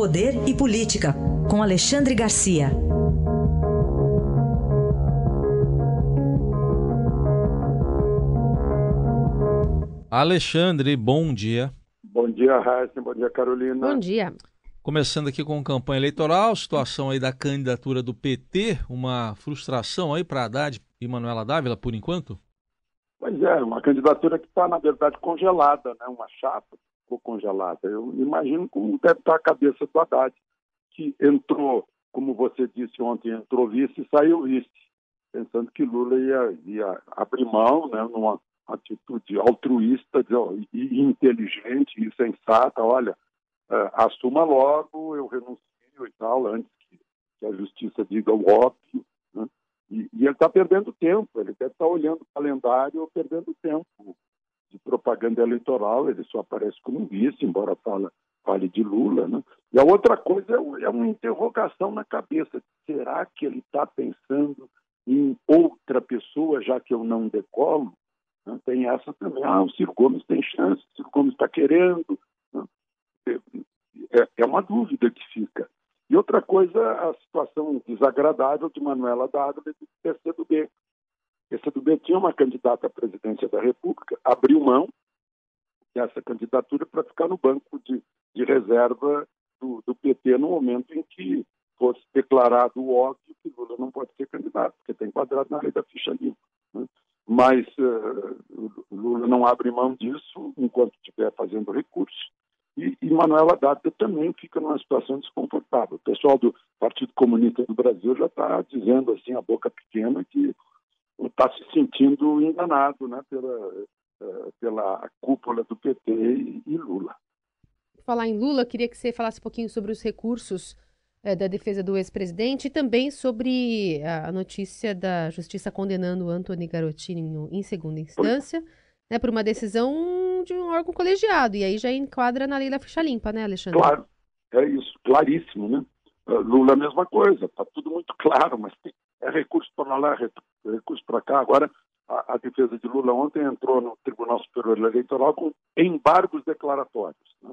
Poder e Política, com Alexandre Garcia. Alexandre, bom dia. Bom dia, Raíssa. Bom dia, Carolina. Bom dia. Começando aqui com campanha eleitoral, situação aí da candidatura do PT, uma frustração aí para Haddad e Manuela Dávila, por enquanto? Pois é, uma candidatura que está, na verdade, congelada, né? uma chapa ficou congelada. Eu imagino como deve estar a cabeça do Haddad, que entrou, como você disse ontem, entrou vice e saiu vice, pensando que Lula ia, ia abrir mão, né, numa atitude altruísta e inteligente e sensata, olha, uh, assuma logo, eu renuncio e tal, antes que, que a justiça diga o óbvio. Né? E, e, ele está perdendo tempo, ele deve estar tá olhando o calendário perdendo tempo de propaganda eleitoral, ele só aparece como vice, embora fala, fale de Lula. Né? E a outra coisa é, é uma interrogação na cabeça, será que ele está pensando em outra pessoa, já que eu não decolo? Né? Tem essa também. Ah, o Ciro Gomes tem chance, o Ciro Gomes está querendo. Né? É, é uma dúvida que fica. E outra coisa, a situação desagradável de Manuela Dávila e do PCdoB. Tinha uma candidata à presidência da República, abriu mão dessa candidatura para ficar no banco de, de reserva do, do, PT no momento em que fosse declarado óbvio que Lula não pode ser candidato, porque está enquadrado na lei da ficha limpa. Né? mas uh, Lula não abre mão disso enquanto estiver fazendo recurso. E, e Manuela Dávila também fica numa situação desconfortável. O pessoal do Partido Comunista do Brasil já está dizendo assim, a boca pequena, que está se sentindo enganado né, pela, uh, pela cúpula do PT e, Lula. Falar em Lula, queria que você falasse um pouquinho sobre os recursos é, da defesa do ex-presidente e também sobre a notícia da justiça condenando Antony Garotinho em segunda instância, né, por uma decisão de um órgão colegiado. E aí já enquadra na lei da ficha limpa, né, Alexandre? Claro, é isso, claríssimo, né? Ah, Lula a mesma coisa, está tudo muito claro, mas tem, é recurso para lá, recurso para cá. Agora, a, a, defesa de Lula ontem entrou no Tribunal Superior Eleitoral com embargos declaratórios. Né?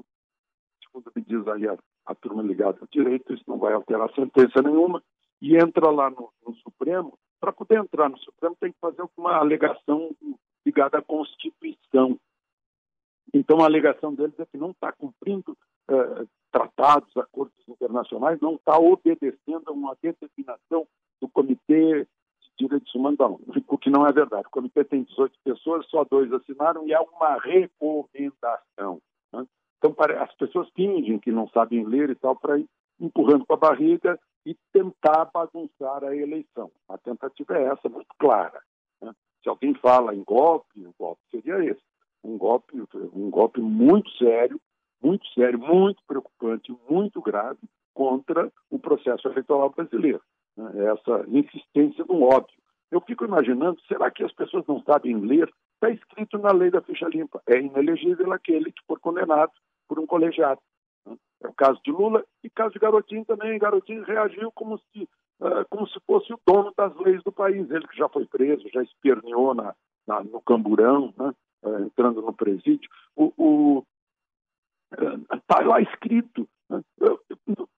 Segundo me diz aí a a turma ligada ao direito, isso não vai alterar sentença nenhuma, e entra lá no, no Supremo. Para poder entrar no Supremo, tem que fazer uma alegação ligada à Constituição. Então, a alegação deles é que não está cumprindo eh, tratados, acordos internacionais, não está obedecendo a uma determinação Comitê de Direitos Humanos da ONU, o que não é verdade. O comitê tem 18 pessoas, só dois assinaram e é uma recomendação. Né? Então, as pessoas fingem que não sabem ler e tal para ir empurrando com a barriga e tentar bagunçar a eleição. A tentativa é essa, muito clara. Né? Se alguém fala em golpe, o golpe seria esse. Um golpe, um golpe muito sério, muito sério, muito preocupante, muito grave contra o processo eleitoral brasileiro. Né? Essa insistência no óbvio. Eu fico imaginando, será que as pessoas não sabem ler? Está escrito na lei da ficha limpa. É inelegível aquele que for condenado por um colegiado. Né? É o caso de Lula e caso de Garotinho também. Garotinho reagiu como se, uh, como se fosse o dono das leis do país. Ele que já foi preso, já esperneou na, na no camburão, né? uh, entrando no presídio. O, está uh, lá escrito. Né?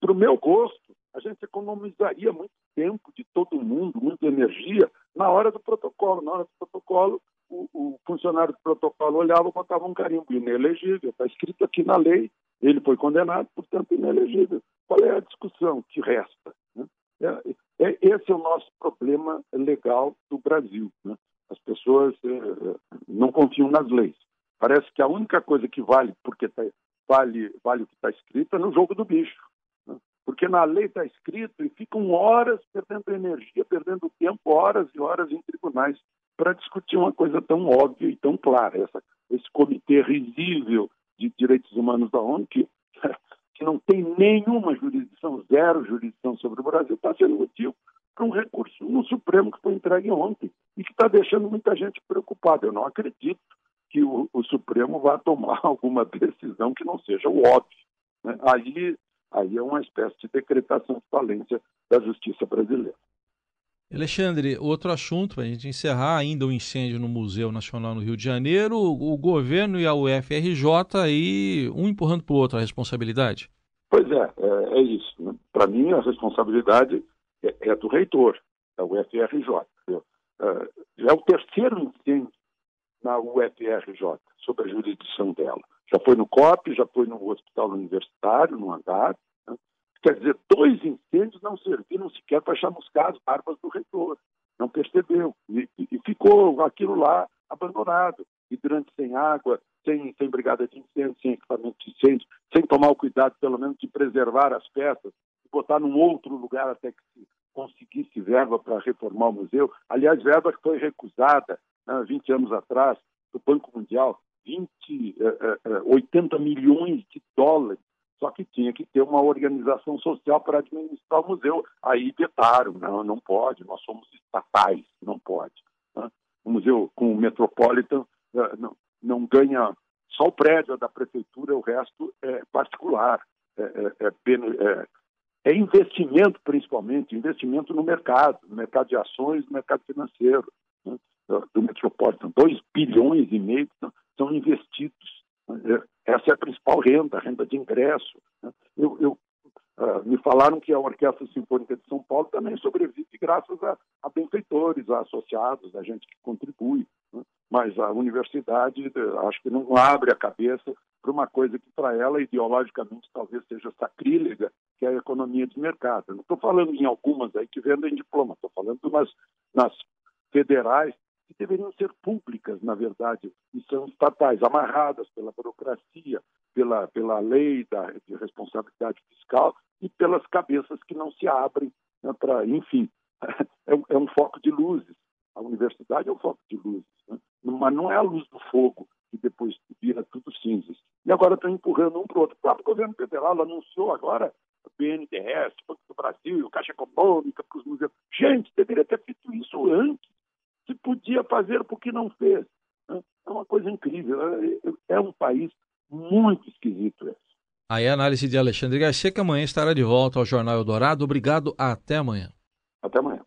Para o meu gosto, a gente economizaria muito tempo de todo mundo, muita energia, na hora do protocolo. Na hora do protocolo, o, o funcionário do protocolo olhava botava um carimbo, inelegível, está escrito aqui na lei, ele foi condenado, portanto, inelegível. Qual é a discussão que resta? Né? É, é, esse é o nosso problema legal do Brasil. Né? As pessoas é, não confiam nas leis. Parece que a única coisa que vale, porque tá, vale, vale o que está escrito, é no jogo do bicho. Porque na lei está escrito e ficam horas perdendo energia, perdendo tempo, horas e horas em tribunais para discutir uma coisa tão óbvia e tão clara. Essa, esse comitê risível de direitos humanos da ONU, que, que não tem nenhuma jurisdição, zero jurisdição sobre o Brasil, está sendo motivo para um recurso no Supremo que foi entregue ontem e que está deixando muita gente preocupada. Eu não acredito que o, o Supremo vá tomar alguma decisão que não seja o óbvio. Né? Aí, aí é uma espécie de decretação de falência da justiça brasileira. Alexandre, outro assunto, para a gente encerrar ainda o incêndio no Museu Nacional no Rio de Janeiro, o governo e a UFRJ aí, um empurrando para o outro a responsabilidade. Pois é, é, é isso. Né? Para mim, a responsabilidade é, é, do reitor, da UFRJ. É, é o terceiro incêndio na UFRJ, sob a jurisdição dela. Já foi no COP, já foi no Hospital Universitário, no andar. Né? Quer dizer, dois incêndios não serviram sequer para chamuscar as barbas do reitor. Não percebeu. E, e ficou aquilo lá abandonado. Hidrante sem água, sem, sem brigada de incêndio, sem equipamento de incêndio, sem tomar o cuidado, pelo menos, de preservar as peças, botar num outro lugar até que se conseguisse verba para reformar o museu. Aliás, verba que foi recusada né, 20 anos atrás do Banco Mundial, 20, eh, 80 eh, eh, milhões de dólares. Só que tinha que ter uma organização social para administrar o museu. Aí vetaram, não, não pode, nós somos estatais, não pode. Né? O museu com o Metropolitan eh, não, não ganha só o prédio da prefeitura, o resto é particular. É, é, é, é, investimento, principalmente, investimento no mercado, no mercado de ações, no mercado financeiro né, do Metropolitan. 2 bilhões e meio são investidos. Né, essa é a principal renda, a renda de ingresso. Né. Eu, eu uh, me falaram que a Orquestra Sinfônica de São Paulo também sobrevive graças a, a benfeitores, a associados, a gente que contribui. Né? Mas a universidade, acho que não abre a cabeça para uma coisa que para ela, ideologicamente, talvez seja sacrílega, que é a economia de mercado. não estou falando em algumas aí que vendem diploma, estou falando nas, nas federais, que deveriam ser públicas, na verdade, e são estatais, amarradas pela burocracia, pela, pela lei da, de responsabilidade fiscal e pelas cabeças que não se abrem né, para, enfim, é, é, um foco de luzes. A universidade é um foco de luzes, né? mas não é a luz do fogo que depois vira tudo cinzas. E agora estão empurrando um para o outro. O próprio governo federal anunciou agora BNDES, Banco do Brasil, Caixa Econômica para os museus. Gente, deveria ter. Se podia fazer, por que não fez? Né? É uma coisa incrível. É, é um país muito esquisito esse. Aí a análise de Alexandre Garcia, que amanhã estará de volta ao Jornal Eldorado. Obrigado, até amanhã. Até amanhã.